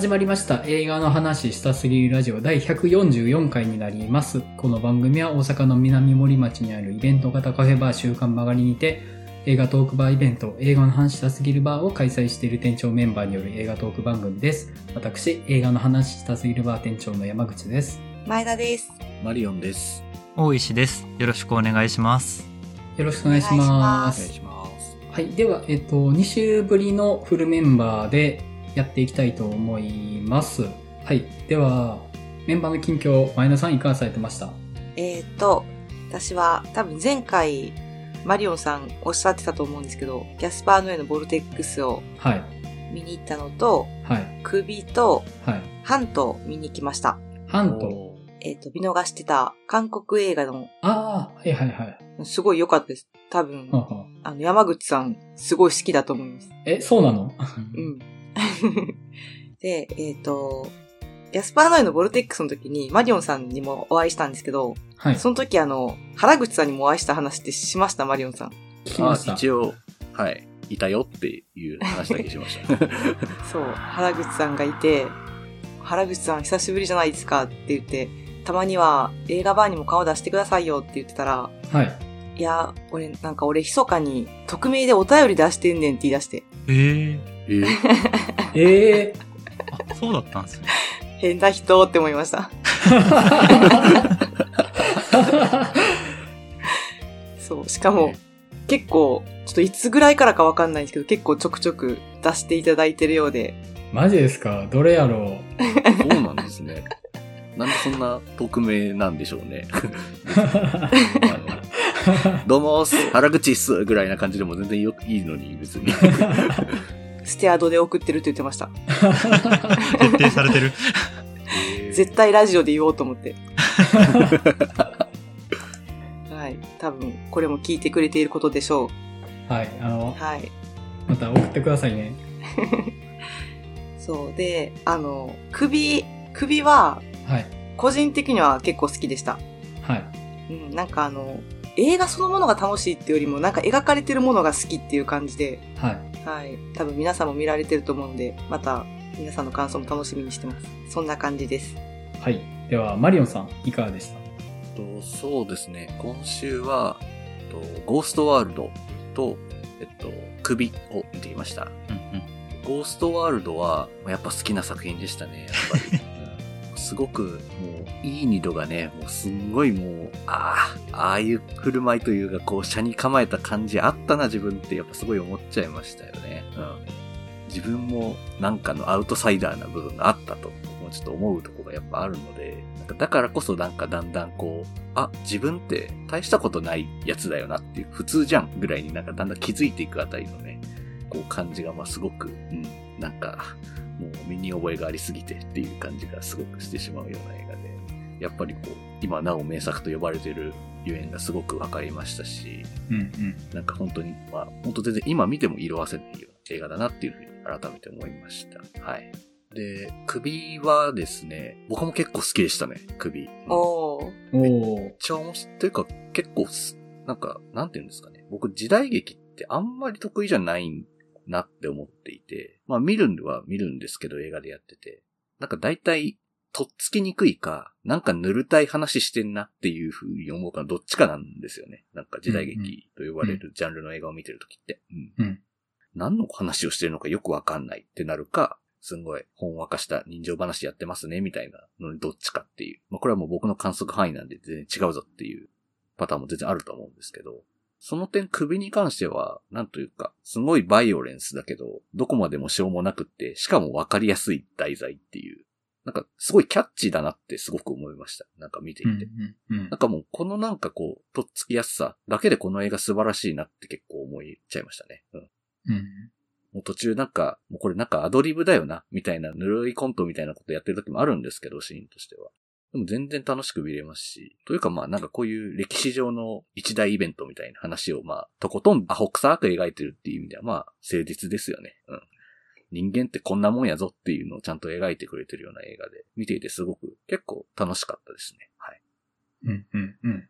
始まりました映画の話したすぎるラジオ第144回になります。この番組は大阪の南森町にあるイベント型カフェバー週刊曲がりにて映画トークバーイベント映画の話したすぎるバーを開催している店長メンバーによる映画トーク番組です。私、映画の話したすぎるバー店長の山口です。前田です。マリオンです。大石です。よろしくお願いします。よろしくお願いしま。すお願いします。はい。では、えっと、2週ぶりのフルメンバーでやっていきたいと思います。はい。では、メンバーの近況、前田さんいかがされてました？えっ、と、私は多分前回、マリオンさんおっしゃってたと思うんですけど、キャスパーの絵のボルテックスをはい。見に行ったのと、はい。首とはい。ハントを見に来ました。ハント？おえっ、と、見逃してた韓国映画の、ああ、はいはいはい。すごい良かったです。多分は、はあの、山口さん、すごい好きだと思います。え、そうなの？うん。で、えっ、と、キャスパーの絵のボルテックスの時に、マリオンさんにもお会いしたんですけど、はい。その時あの、原口さんにもお会いした話ってしました、マリオンさん。あ聞きました。一応、はい。いたよっていう話だけしました。そう、原口さんがいて、原口さん久しぶりじゃないですかって言って、たまには映画バーにも顔出してくださいよって言ってたら、はい。いや、俺、なんか俺密かに匿名でお便り出してんねんって言い出して、えー、えーええあ、そうだったんですね。変な人って思いました。そう、しかも、結構、ちょっといつぐらいからかわかんないんですけど、結構ちょくちょく出していただいてるようで、マジですか？どれやろそうなんですね。なんでそんな匿名なんでしょうね。あのどうも、原口っすぐらいな感じでも全然よいいのに、別に。ステアドで送ってるって言ってました。徹底されてる？絶対ラジオで言おうと思って。はい。多分、これも聞いてくれていることでしょう。はい。あの、はい。また送ってくださいね。そう。で、あの、首、首は、はい。個人的には結構好きでした。はい。うん、なんかあの、映画そのものが楽しいっていうよりも、なんか描かれてるものが好きっていう感じで、はい。はい。多分皆さんも見られてると思うんで、また皆さんの感想も楽しみにしてます。そんな感じです。はい。では、マリオンさん、いかがでした？とそうですね。今週は、とゴーストワールドと、えっと、首を見てきました。うんうん。ゴーストワールドは、やっぱ好きな作品でしたね、やっぱり。すごく、もう、いい二度がね、もうすんごいもう、ああ、ああいう振る舞いというか、こう、車に構えた感じあったな、自分って、やっぱすごい思っちゃいましたよね。うん。自分も、なんかのアウトサイダーな部分があったと、もうちょっと思うとこがやっぱあるので、なんかだからこそなんかだんだんこう、あ、自分って大したことないやつだよなっていう、普通じゃんぐらいになんかだんだん気づいていくあたりのね、こう感じがまあすごく、うん、なんか、もう身に覚えがありすぎてっていう感じがすごくしてしまうような映画で、やっぱりこう、今なお名作と呼ばれてるゆえんがすごくわかりましたし、うんうん。なんか本当に、まあ、本当全然今見ても色あせないような映画だなっていうふうに改めて思いました。はい。で、首はですね、僕も結構好きでしたね、首。おー。めっちゃ面白い。というか、結構す、なんか、なんていうんですかね。僕、時代劇ってあんまり得意じゃないなって思っていて、まあ見るんは見るんですけど、映画でやってて。なんか大体、とっつきにくいか、なんか塗るたい話してんなっていう風に思うか、どっちかなんですよね。なんか時代劇と呼ばれるジャンルの映画を見てるときって。うん。うん何の話をしてるのかよくわかんないってなるか、すんごい、ほんわかした人情話やってますね、みたいなのにどっちかっていう。まあ、これはもう僕の観測範囲なんで全然違うぞっていうパターンも全然あると思うんですけど、その点首に関しては、なんというか、すごいバイオレンスだけど、どこまでもしょうもなくって、しかもわかりやすい題材っていう。なんか、すごいキャッチーだなってすごく思いました。なんか見ていて。うんうんうんなんかもう、このなんかこう、とっつきやすさだけでこの映画素晴らしいなって結構思いちゃいましたね。うん。うんもう途中なんか、もうこれなんかアドリブだよな、みたいなぬるいコントみたいなことやってる時もあるんですけど、シーンとしては。でも全然楽しく見れますし、というかまあなんかこういう歴史上の一大イベントみたいな話をまあ、とことんアホ臭く描いてるっていう意味ではまあ、誠実ですよね。うん。人間ってこんなもんやぞっていうのをちゃんと描いてくれてるような映画で、見ていてすごく結構楽しかったですね。はい。うんうんうん。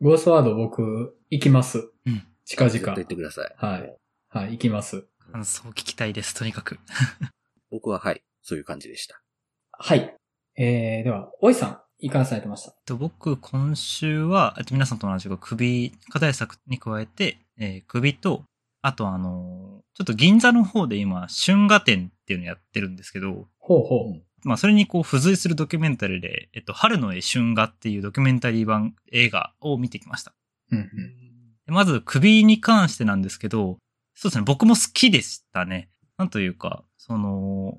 ゴーストワード僕、行きます。うん近々。言ってください。はいはい、行きます。感想聞きたいです、とにかく。僕ははい、そういう感じでした。はい。えー、では、おいさん、いかがされてましたと僕、今週は、えっと皆さんと同じく首、課題作に加えて、えー首と、あとあのーちょっと銀座の方で今、春画展っていうのやってるんですけど、ほうほう。まあ、それにこう、付随するドキュメンタリーで、えっと、春の絵春画っていうドキュメンタリー版映画を見てきました。うんうん。でまず、首に関してなんですけど、そうですね、僕も好きでしたね。なんというか、その、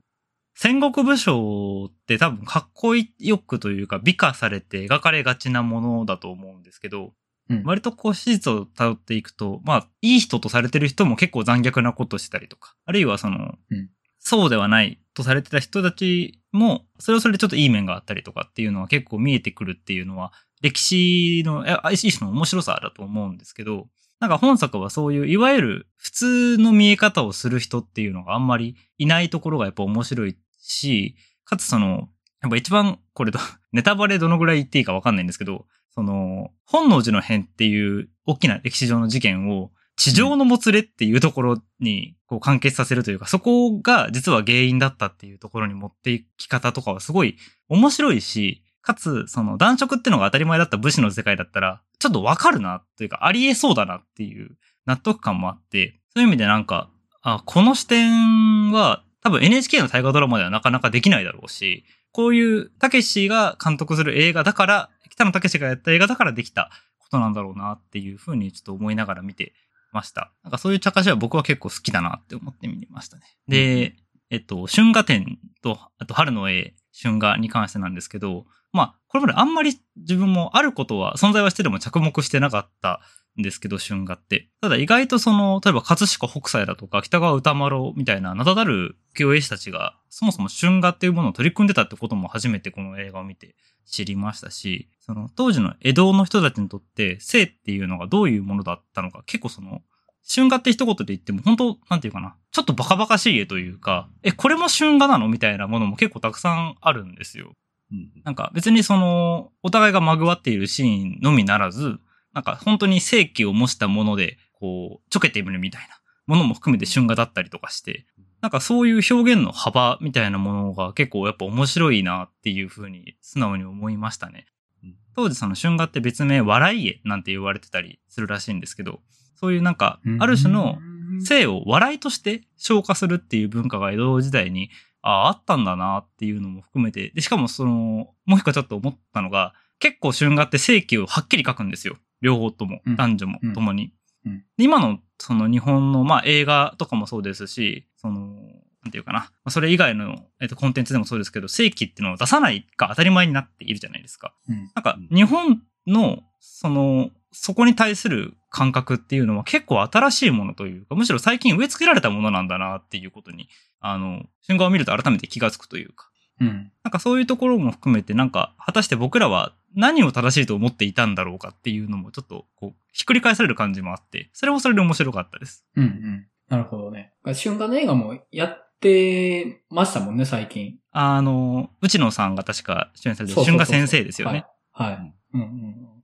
戦国武将って多分かっこよくというか美化されて描かれがちなものだと思うんですけど、うん。割とこう史実を辿っていくと、まあ、いい人とされてる人も結構残虐なことしてたりとか、あるいはその、うん。そうではないとされてた人たちも、それはそれでちょっといい面があったりとかっていうのは結構見えてくるっていうのは、歴史の、え一種の面白さだと思うんですけど、なんか本作はそういう、いわゆる普通の見え方をする人っていうのがあんまりいないところがやっぱ面白いし、かつその、やっぱ一番、これと、ネタバレどのぐらい言っていいかわかんないんですけど、その、本能寺の変っていう大きな歴史上の事件を、地上のもつれっていうところにこう関係させるというか、そこが実は原因だったっていうところに持っていき方とかはすごい面白いし、かつ、その男色ってのが当たり前だった武士の世界だったら、ちょっとわかるなというか、ありえそうだなっていう納得感もあって、そういう意味でなんか、あ、この視点は多分 NHK の大河ドラマではなかなかできないだろうし、こういう、たけしが監督する映画だから、北野たけしがやった映画だからできたことなんだろうなっていうふうにちょっと思いながら見てました。なんかそういう茶化しは僕は結構好きだなって思って見てましたね。で、えっと、春画展と、あと春の絵、春画に関してなんですけど、まあ、これまであんまり自分もあることは、存在はしてでも着目してなかったんですけど、春画って。ただ意外とその、例えば葛飾北斎だとか北川歌丸みたいな名だたる浮世絵師たちが、そもそも春画っていうものを取り組んでたってことも初めてこの映画を見て知りましたし、その当時の江戸の人たちにとって性っていうのがどういうものだったのか、結構その、春画って一言で言っても、本当なんていうかな、ちょっとバカバカしい絵というか、え、これも春画なの？みたいなものも結構たくさんあるんですよ。うんなんか別にその、お互いがまぐわっているシーンのみならず、なんか本当に正気を模したもので、こう、ちょけてみるみたいなものも含めて春画だったりとかして、なんかそういう表現の幅みたいなものが結構やっぱ面白いなっていうふうに素直に思いましたねうん。当時その春画って別名笑い絵なんて言われてたりするらしいんですけど、そういうなんか、ある種の性を笑いとして消化するっていう文化が江戸時代にああ、あったんだなっていうのも含めて、で、しかもその、もう一個ちょっと思ったのが、結構春画って正規をはっきり書くんですよ。両方ともうん、男女もうん共に。うんで今のその日本の、まあ映画とかもそうですし、その、なんていうかな。まあそれ以外の、えっと、コンテンツでもそうですけど、正規っていうのを出さないが当たり前になっているじゃないですか。うんなんか、日本の、その、そこに対する感覚っていうのは結構新しいものというか、むしろ最近植え付けられたものなんだなっていうことに、あの、瞬間を見ると改めて気がつくというか。うん。なんかそういうところも含めて、なんか、果たして僕らは何を正しいと思っていたんだろうかっていうのもちょっと、こう、ひっくり返される感じもあって、それもそれで面白かったです。うんうん。なるほどね。春画の映画もやってましたもんね、最近。あの、内野さんが確か出演されてるそうそうそう春画先生ですよね。はい。はい。うんうん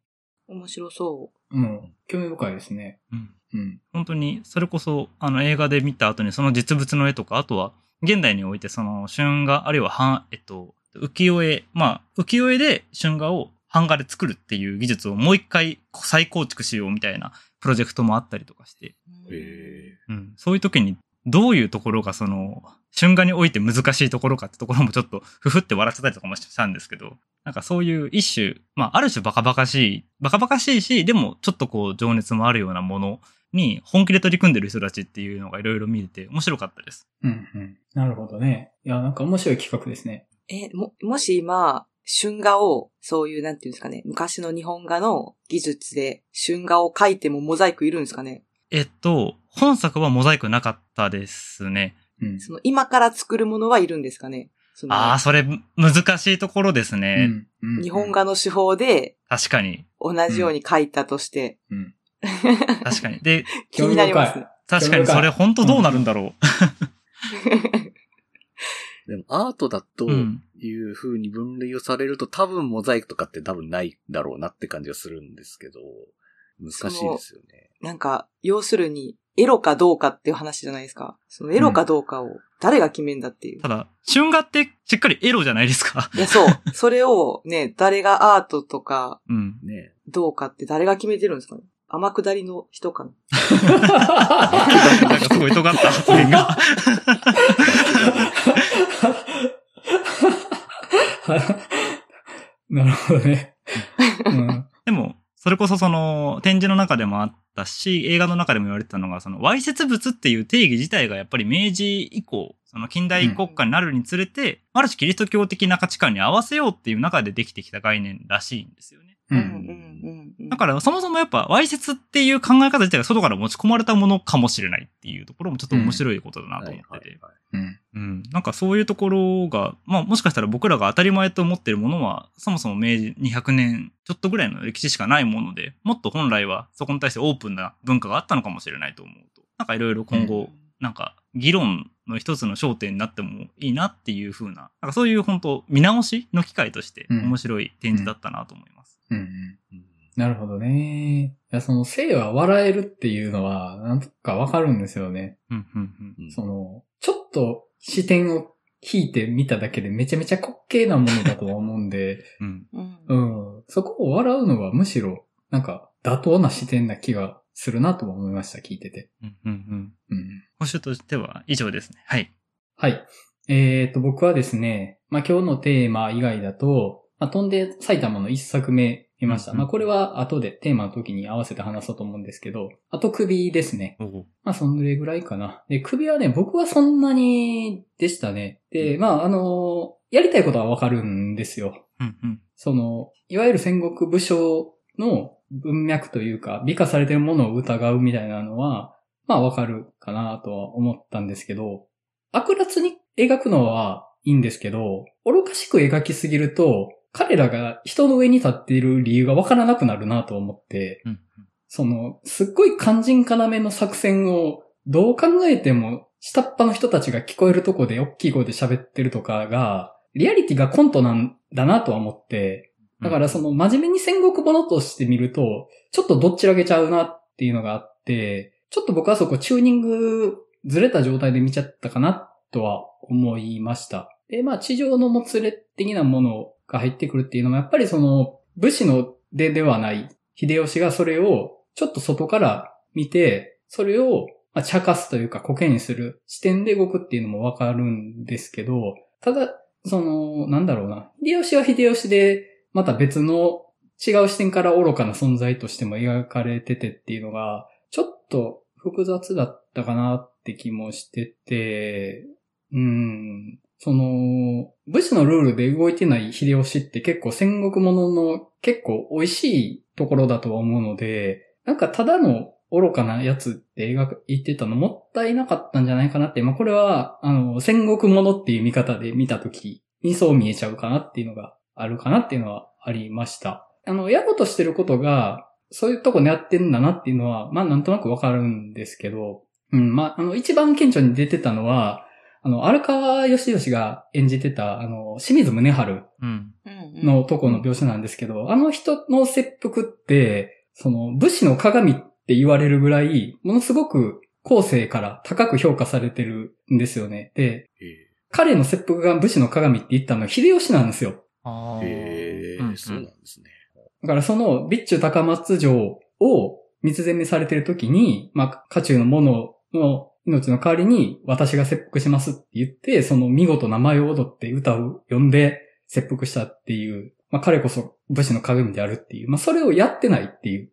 面白そうん。うん。興味深いですね。うんうん。本当に、それこそ、あの、映画で見た後にその実物の絵とか、あとは、現代においてその、春画、あるいは、はん、えっと、浮世絵、まあ、浮世絵で春画を版画で作るっていう技術をもう一回再構築しようみたいなプロジェクトもあったりとかして、う。ん、そういう時にどういうところがその、春画において難しいところかってところもちょっとふふって笑っちゃったりとかもしたんですけど、なんかそういう一種、まあある種バカバカしい、バカバカしいし、でもちょっとこう情熱もあるようなものに本気で取り組んでる人たちっていうのがいろいろ見れて面白かったです。うんうん。なるほどね。いや、なんか面白い企画ですね。え、も、もし今、春画を、そういう、なんていうんですかね、昔の日本画の技術で春画を描いてもモザイクいるんですかねえっと、本作はモザイクなかったですね。うん。その、今から作るものはいるんですかねああ、それ難しいところですうね。んうん日本画の手法で確かに。同じように描いたとして、うん。確かに。で、気になります。確かにそれ本当どうなるんだろ でもアートだとう。うん。いう風に分類をされると多分モザイクとかって多分ないだろうなって感じがするんですけど、難しいですよね。なんか、要するに、エロかどうかっていう話じゃないですか。そのエロかどうかを誰が決めんだっていう。ただ、春画ってしっかりエロじゃないですか。いや、そう。それをね、誰がアートとかうん。ねどうかって誰が決めてるんですかね天下りの人かななんかすごい尖った発言が。なるほどね。うん。でも、それこそその展示の中でもあったし、映画の中でも言われてたのが、その、わいせつ物っていう定義自体がやっぱり明治以降、その近代国家になるにつれて、ある種キリスト教的な価値観に合わせようっていう中でできてきた概念らしいんですよね。う。うんんうんうん。だからそもそもやっぱ、わいせつっていう考え方自体が外から持ち込まれたものかもしれないっていうところもちょっと面白いことだなと思ってて。うん。うん。なんかそういうところが、まあもしかしたら僕らが当たり前と思ってるものは、そもそも明治200年ちょっとぐらいの歴史しかないもので、もっと本来はそこに対してオープンな文化があったのかもしれないと思うと、なんかいろいろ今後、なんか議論の一つの焦点になってもいいなっていう風な、なんかそういう本当見直しの機会としてうん面白い展示だったなと思います。うん。うんなるほどね。いや、その、性は笑えるっていうのは、なんとかわかるんですよね。うん、うん、うん。うんその、ちょっと視点を引いてみただけでめちゃめちゃ滑稽なものだとは思うんで、うん。うんうん。そこを笑うのはむしろ、なんか、妥当な視点な気がするなとは思いました、聞いてて。うん、うん、うん。うん。保守としては以上ですね。はい。はい。えっ、と、僕はですね、まあ、今日のテーマ以外だと、まあ、飛んで埼玉の一作目見ました。まあ、これは後でテーマの時に合わせて話そうと思うんですけど、あと首ですね。まあ、そんぐらいぐらいかな。で、首はね、僕はそんなにでしたね。で、まあ、あのやりたいことはわかるんですよ。うん、うん。その、いわゆる戦国武将の文脈というか、美化されてるものを疑うみたいなのは、まあわかるかなとは思ったんですけど、悪辣に描くのはいいんですけど、愚かしく描きすぎると、彼らが人の上に立っている理由がわからなくなるなと思って、うん、その、すっごい肝心要の作戦を、どう考えても、下っ端の人たちが聞こえるとこで大きい声で喋ってるとかが、リアリティがコントなんだなとは思って、だからその真面目に戦国ものとして見ると、ちょっとどっちらけちゃうなっていうのがあって、ちょっと僕はそこチューニングずれた状態で見ちゃったかなとは思いました。で、まあ地上のもつれ的なものが入ってくるっていうのもやっぱりその武士の出ではない秀吉がそれをちょっと外から見て、それをまあ茶化すというかコケにする視点で動くっていうのもわかるんですけど、ただ、その、なんだろうな。秀吉は秀吉で、また別の違う視点から愚かな存在としても描かれててっていうのが、ちょっと複雑だったかなって気もしてて、うん、その、武士のルールで動いてない秀吉って結構戦国ものの結構美味しいところだとは思うので、なんかただの愚かなやつって描いてたのもったいなかったんじゃないかなって、まあこれは、あの、戦国ものっていう見方で見たときにそう見えちゃうかなっていうのがあるかなっていうのはありました。あの、やろうとしてることが、そういうとこ狙ってんだなっていうのは、まあなんとなくわかるんですけど、うん、まあ、あの、一番顕著に出てたのは、あの、荒川義義が演じてた、あの、清水宗春のとこの描写なんですけど、あの人の切腹って、その武士の鏡って言われるぐらい、ものすごく後世から高く評価されてるんですよね。で、え彼の切腹が武士の鏡って言ったのは秀吉なんですよ。あーえそうなんですね。だからその備中高松城を三つ攻めされてる時に、まあ、家中の者の命の代わりに私が切腹しますって言って、その見事名前を踊って歌を呼んで切腹したっていう、まあ彼こそ武士の鏡であるっていう、まあそれをやってないっていう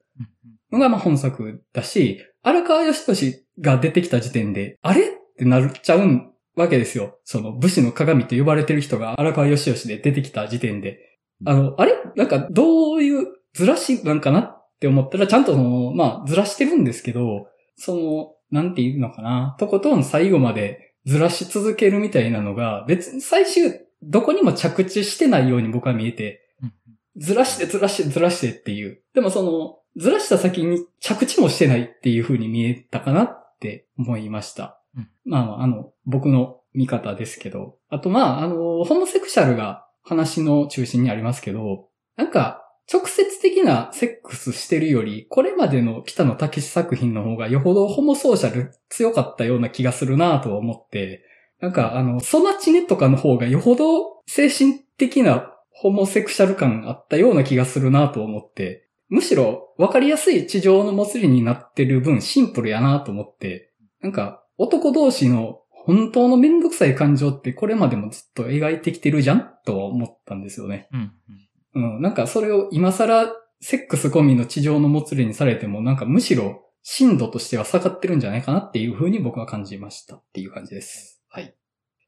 のがまあ本作だし、荒川義義が出てきた時点で、あれってなっちゃうわけですよ。その武士の鏡と呼ばれてる人が荒川義義で出てきた時点で。あの、あれ？なんかどういうずらしなんかなって思ったら、ちゃんとその、まあずらしてるんですけど、その、なんていうのかな、とことん最後までずらし続けるみたいなのが、別に最終どこにも着地してないように僕は見えて、うんずらしてずらしてずらしてっていう。でもその、ずらした先に着地もしてないっていう風に見えたかなって思いました。うんまあまあ、あの、僕の見方ですけど。あとまあ、あの、ホモセクシャルが話の中心にありますけど、なんか、直接的なセックスしてるより、これまでの北野武作品の方がよほどホモソーシャル強かったような気がするなと思って、なんかあの、ソナチネとかの方がよほど精神的なホモセクシャル感あったような気がするなと思って、むしろ分かりやすい地上の祭りになってる分シンプルやなと思って、なんか男同士の本当のめんどくさい感情ってこれまでもずっと描いてきてるじゃんと思ったんですよね。うん、うん。うんなんかそれを今更セックス込みの地上の祭りにされてもなんかむしろ深度としては下がってるんじゃないかなっていう風に僕は感じましたっていう感じです。はい。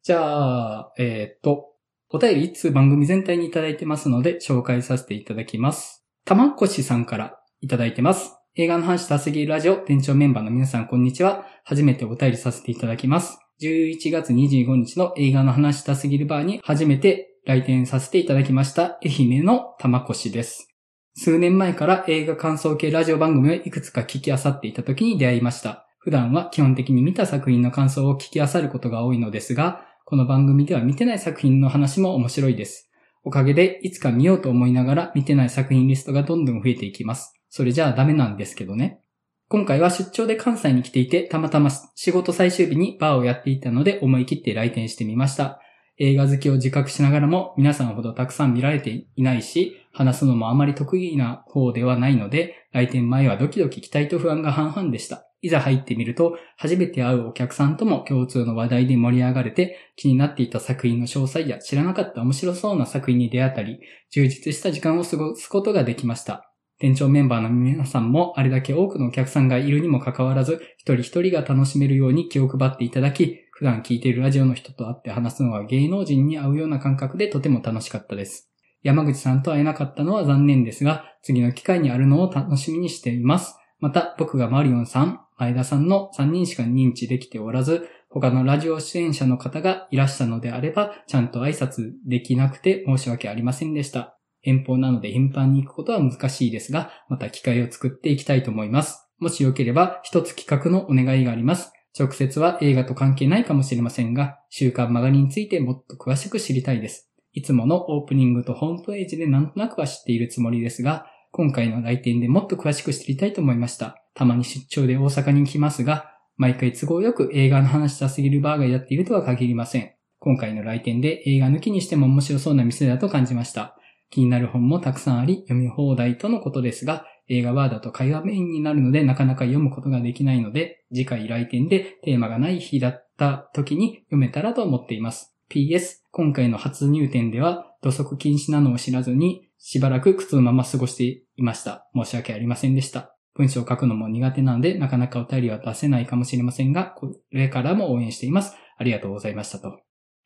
じゃあ、えっ、と、お便り一通番組全体にいただいてますので紹介させていただきます。たまこしさんからいただいてます。映画の話したすぎるラジオ店長メンバーの皆さんこんにちは。初めてお便りさせていただきます。11月25日の映画の話したすぎるバーに初めて来店させていただきました愛媛の玉越です。数年前から映画感想系ラジオ番組をいくつか聞き漁っていた時に出会いました。普段は基本的に見た作品の感想を聞き漁ることが多いのですが、この番組では見てない作品の話も面白いです。おかげでいつか見ようと思いながら見てない作品リストがどんどん増えていきます。それじゃあダメなんですけどね。今回は出張で関西に来ていて、たまたま仕事最終日にバーをやっていたので思い切って来店してみました。映画好きを自覚しながらも皆さんほどたくさん見られていないし、話すのもあまり得意な方ではないので、来店前はドキドキ期待と不安が半々でした。いざ入ってみると、初めて会うお客さんとも共通の話題で盛り上がれて、気になっていた作品の詳細や知らなかった面白そうな作品に出会ったり、充実した時間を過ごすことができました。店長メンバーの皆さんもあれだけ多くのお客さんがいるにもかかわらず、一人一人が楽しめるように気を配っていただき、普段聞いているラジオの人と会って話すのは芸能人に会うような感覚でとても楽しかったです。山口さんと会えなかったのは残念ですが、次の機会にあるのを楽しみにしています。また、僕がマリオンさん、前田さんの3人しか認知できておらず、他のラジオ出演者の方がいらしたのであれば、ちゃんと挨拶できなくて申し訳ありませんでした。遠方なので頻繁に行くことは難しいですが、また機会を作っていきたいと思います。もしよければ、一つ企画のお願いがあります。直接は映画と関係ないかもしれませんが、週刊マガリについてもっと詳しく知りたいです。いつものオープニングとホームページでなんとなくは知っているつもりですが、今回の来店でもっと詳しく知りたいと思いました。たまに出張で大阪に来ますが、毎回都合よく映画の話したすぎるバーがやっているとは限りません。今回の来店で映画抜きにしても面白そうな店だと感じました。気になる本もたくさんあり、読み放題とのことですが、映画バーだと会話メインになるのでなかなか読むことができないので、次回来店でテーマがない日だった時に読めたらと思っています。PS、今回の初入店では土足禁止なのを知らずに、しばらく靴のまま過ごしていました。申し訳ありませんでした。文章を書くのも苦手なので、なかなかお便りは出せないかもしれませんが、これからも応援しています。ありがとうございましたと。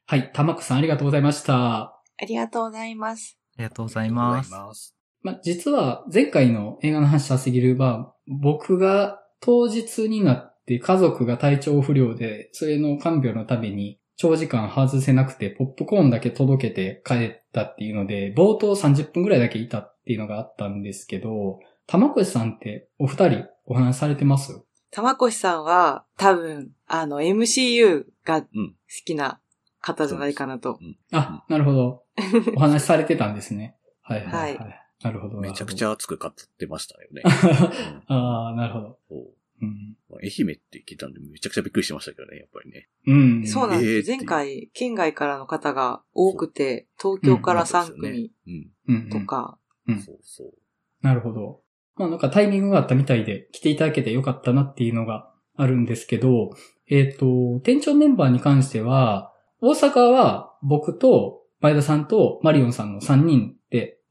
はい、たまこさんありがとうございました。ありがとうございます。ありがとうございます。まあ、実は前回の映画の話したすぎるは、僕が当日になって家族が体調不良で、それの看病のために長時間外せなくてポップコーンだけ届けて帰ったっていうので、冒頭30分くらいだけいたっていうのがあったんですけど、玉越さんってお二人お話されてます？玉越さんは多分、あの MCU が好きな方じゃないかなと。うん、あ、なるほど。お話しされてたんですね。はいはい、はい。なるほど。めちゃくちゃ熱く語ってましたよね。ああ、なるほど。うん、愛媛って聞いたんでめちゃくちゃびっくりしましたけどね、やっぱりね。うん。そうなんです。前回、県外からの方が多くて、東京から3組とか。そうそう。なるほど。まあなんかタイミングがあったみたいで来ていただけてよかったなっていうのがあるんですけど、えっ、ー、と、店長メンバーに関しては、大阪は僕と前田さんとマリオンさんの3人で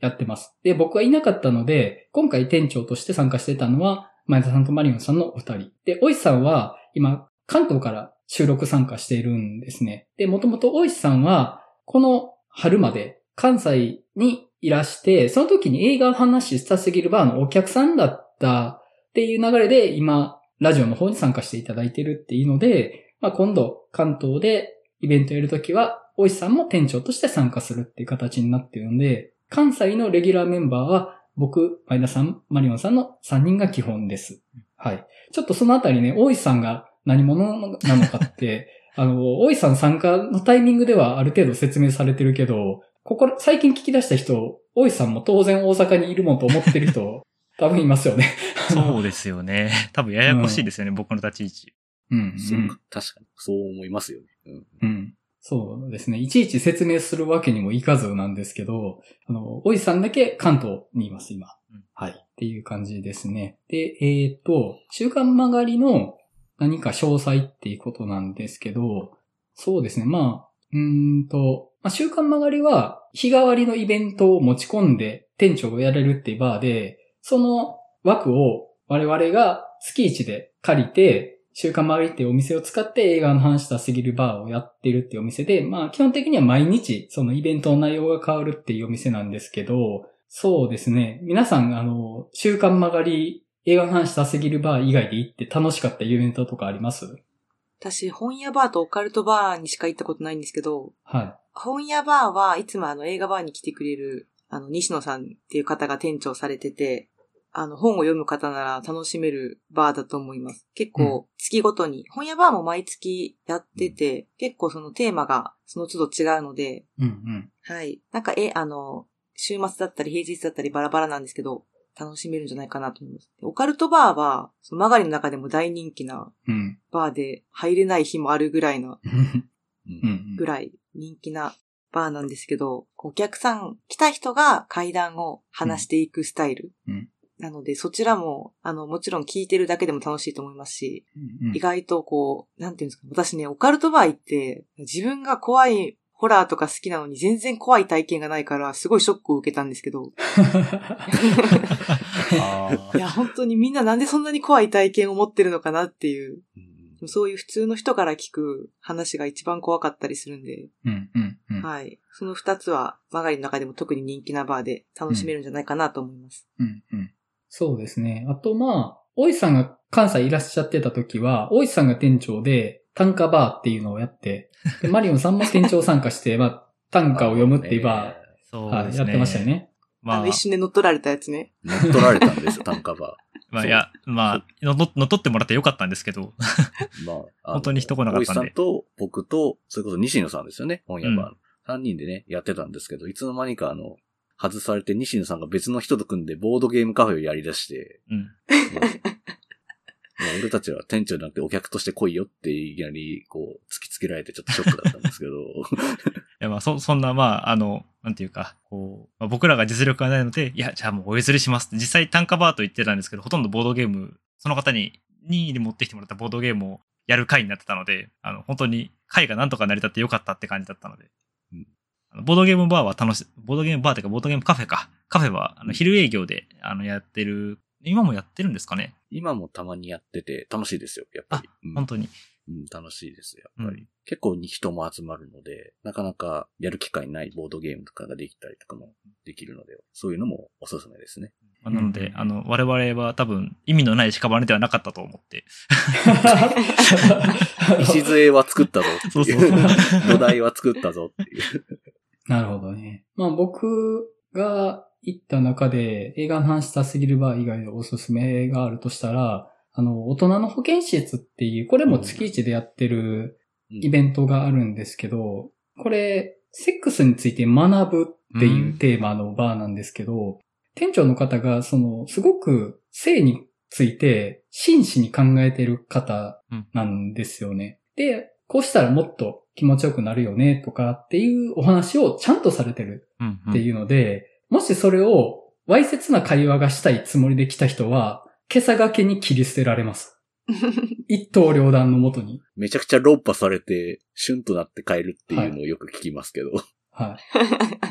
やってます。で、僕はいなかったので、今回店長として参加してたのは、前田さんとマリオンさんのお二人。で、おいさんは今、関東から収録参加しているんですね。で、もともとおいさんは、この春まで関西にいらして、その時に映画の話したすぎるバーのお客さんだったっていう流れで、今、ラジオの方に参加していただいてるっていうので、まあ、今度、関東でイベントやるときは、おいさんも店長として参加するっていう形になってるんで、関西のレギュラーメンバーは、僕、前田さん、マリオンさんの3人が基本です。はい。ちょっとそのあたりね、大石さんが何者なのかって、あの、大石さん参加のタイミングではある程度説明されてるけど、ここ、最近聞き出した人大石さんも当然大阪にいるもんと思ってる人、多分いますよね。そうですよね。多分ややこしいですよね、僕の立ち位置。うん、そうか確かに。そう思いますよね。うん。うん。そうですね。いちいち説明するわけにもいかずなんですけど、あの、おいさんだけ関東にいます、今。うんはい。っていう感じですね。で、えっ、と、週刊曲がりの何か詳細っていうことなんですけど、そうですね。まあ、うーんと、まあ、週刊曲がりは日替わりのイベントを持ち込んで店長がやれるっていうバーで、その枠を我々が月一で借りて、週刊曲がりっていうお店を使って映画の話したすぎるバーをやってるっていうお店で、まあ基本的には毎日そのイベントの内容が変わるっていうお店なんですけど、そうですね。皆さんあの、週刊曲がり映画の話したすぎるバー以外で行って楽しかったイベントとかあります？私、本屋バーとオカルトバーにしか行ったことないんですけど、は本屋バーはいつもあの映画バーに来てくれる、あの、西野さんっていう方が店長されてて、あの、本を読む方なら楽しめるバーだと思います。結構、月ごとに、本屋バーも毎月やってて、結構そのテーマがその都度違うので、い。うんうん。はい。なんか、え、あの、週末だったり平日だったりバラバラなんですけど、楽しめるんじゃないかなと思います。でオカルトバーは、そのマガリの中でも大人気なうん。バーで入れない日もあるぐらいな うんう。うんん。ぐらい人気なバーなんですけど、お客さん、来た人が階段を話していくスタイル。うんなので、そちらも、あの、もちろん聞いてるだけでも楽しいと思いますし、うん意外とこう、なんていうんですか、私ね、オカルトバー行って、自分が怖いホラーとか好きなのに全然怖い体験がないから、すごいショックを受けたんですけど、あ いや、本当にみんななんでそんなに怖い体験を持ってるのかなっていう、うんそういう普通の人から聞く話が一番怖かったりするんで、うんうんうん。はい。その二つは、マガリの中でも特に人気なバーで楽しめるんじゃないかなと思います。うんうん。そうですね。あとまあ、大石さんが関西いらっしゃってた時は、大石さんが店長で単価バーっていうのをやって、で マリオンさんも店長参加して、まあ、単価を読むっていうバー、そうはい、ですね。やってましたよ。ね。あの、まあ一、瞬で乗っ取られたやつね。乗っ取られたんですよ、単価バ まあ、いや、まあ、のの乗っ取ってもらってよかったんですけど、ー。まあ、あの本当に人来なかったんでさんと、僕と、それこそ西野さんですよね、本屋バーの。三人でね、やってたんですけど、いつの間にかあの、外されて西野さんが別の人と組んでボードゲームカフェをやり出して、うん。俺たちは店長じゃなくてお客として来いよっていきなり、こう、突きつけられてちょっとショックだったんですけど、いや、まあ、そ、そんな、まあ、あの、なんていうか、こう、まあ、僕らが実力がないので、いや、じゃあもうお譲りしますって。実際単価バーと言ってたんですけど、ほとんどボードゲーム、その方に、任意で持ってきてもらったボードゲームをやる回になってたので、あの、本当に会がなんとか成り立ってよかったって感じだったので。ボードゲームバーは楽し、ボードゲームバーというか、ボードゲームカフェか。カフェは、あの、昼営業で、あの、やってる、今もやってるんですかね？今もたまにやってて楽しいですよ、やっぱり。うん本当に。うん、楽しいですよ、やっぱり。うん結構に人も集まるので、なかなかやる機会ないボードゲームとかができたりとかもできるので、そういうのもおすすめですね。まあなので、うんあの、我々は多分、意味のない屍ではなかったと思って。礎は作ったぞって そうそういう。土台は作ったぞっていう。なるほどね。まあ僕が行った中で映画の話したすぎるバー以外でおすすめがあるとしたら、あの、大人の保健施設っていう、これも月一でやってるイベントがあるんですけど、これ、セックスについて学ぶっていうテーマのバーなんですけど、店長の方が、その、すごく性について真摯に考えてる方なんですよね。で、こうしたらもっと気持ちよくなるよねとかっていうお話をちゃんとされてるうん、っていうので、もしそれをわいせつな会話がしたいつもりで来た人は、今朝がけに切り捨てられます。一刀両断のもとに。めちゃくちゃ論破されて、シュンとなって帰るっていうのをよく聞きますけど。はい。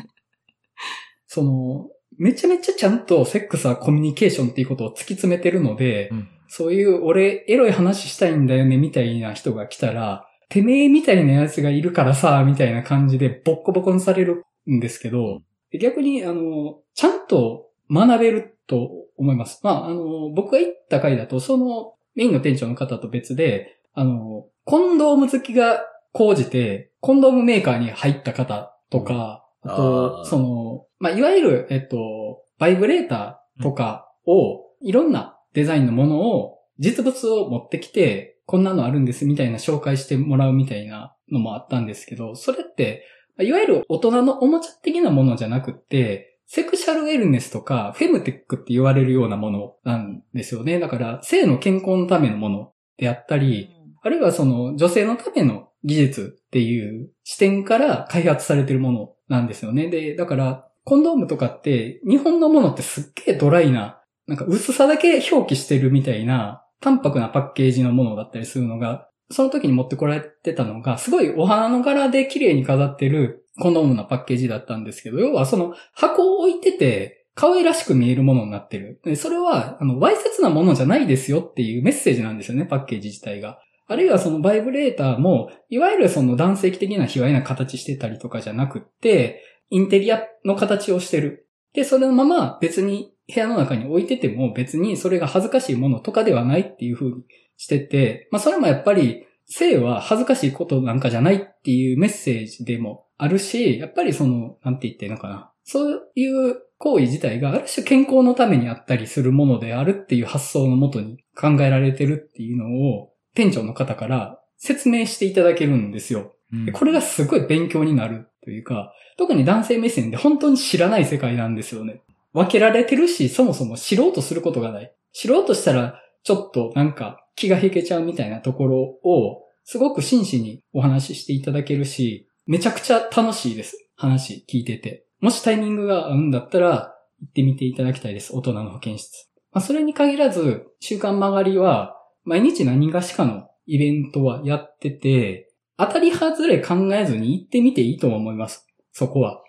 その、めちゃめちゃちゃんとセックスはコミュニケーションっていうことを突き詰めてるので、うんそういう俺エロい話したいんだよねみたいな人が来たら、てめえみたいなやつがいるからさ、みたいな感じでボッコボコにされるんですけど、逆に、あの、ちゃんと学べると思います。まあ、あの、僕が行った回だと、そのメインの店長の方と別で、あの、コンドーム好きが講じて、コンドームメーカーに入った方とか、あと、その、まあ、いわゆる、えっと、バイブレーターとかを、いろんなデザインのものを、実物を持ってきて、こんなのあるんですみたいな紹介してもらうみたいなのもあったんですけど、それって、いわゆる大人のおもちゃ的なものじゃなくって、セクシャルウェルネスとか、フェムテックって言われるようなものなんですよね。だから、性の健康のためのものであったり、あるいはその女性のための技術っていう視点から開発されてるものなんですよね。で、だから、コンドームとかって、日本のものってすっげえドライな、なんか薄さだけ表記してるみたいな、淡白なパッケージのものだったりするのが、その時に持ってこられてたのが、すごいお花の柄で綺麗に飾ってるコンドームのパッケージだったんですけど、要はその箱を置いてて、可愛らしく見えるものになってる。それは、あの、わいせつなものじゃないですよっていうメッセージなんですよね、パッケージ自体が。あるいはそのバイブレーターも、いわゆるその男性的な卑猥な形してたりとかじゃなくって、インテリアの形をしてる。で、それのまま別に部屋の中に置いてても別にそれが恥ずかしいものとかではないっていう風にしてて、まあそれもやっぱり性は恥ずかしいことなんかじゃないっていうメッセージでもあるし、やっぱりその、なんて言っていいのかな。そういう行為自体がある種健康のためにあったりするものであるっていう発想のもとに考えられてるっていうのを店長の方から説明していただけるんですよ。でこれがすごい勉強になるというか、特に男性目線で本当に知らない世界なんですよね。分けられてるし、そもそも知ろうとすることがない。知ろうとしたら、ちょっとなんか気が引けちゃうみたいなところを、すごく真摯にお話ししていただけるし、めちゃくちゃ楽しいです。話聞いてて。もしタイミングが合うんだったら、行ってみていただきたいです。大人の保健室。まあ、それに限らず、週刊曲がりは、毎日何がしかのイベントはやってて、当たり外れ考えずに行ってみていいと思います。そこは。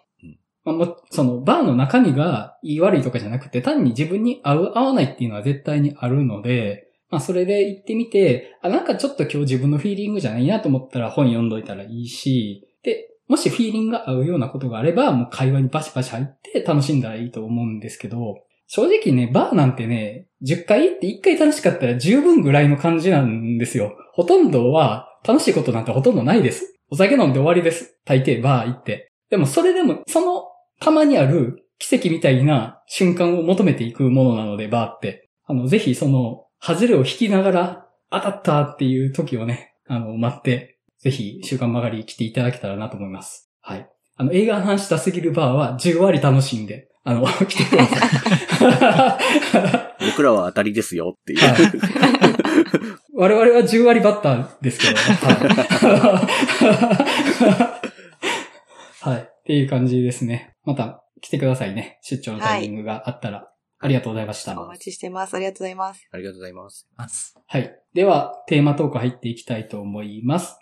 まあ、もその、バーの中身がいい悪いとかじゃなくて、単に自分に合う合わないっていうのは絶対にあるので、まあ、それで行ってみて、あ、なんかちょっと今日自分のフィーリングじゃないなと思ったら本読んどいたらいいし、で、もしフィーリングが合うようなことがあれば、もう会話にバシバシ入って楽しんだらいいと思うんですけど、正直ね、バーなんてね、10回行って1回楽しかったら十分ぐらいの感じなんですよ。ほとんどは楽しいことなんてほとんどないです。お酒飲んで終わりです。大抵バー行って。でもそれでも、そのたまにある奇跡みたいな瞬間を求めていくものなので、バーって。あの、ぜひその、外れを引きながら、当たったっていう時をね、あの、待ってぜひ、週刊曲がり来ていただけたらなと思います。はい。あの、映画の話したすぎるバーは10割楽しんで、あの、来てください。僕らは当たりですよっていう。はい、我々は10割バッターですけど、はい。はい。っていう感じですね。また来てくださいね。出張のタイミングがあったら。はいありがとうございました。お待ちしてます。ありがとうございます。ありがとうございます。はい。では、テーマトーク入っていきたいと思います。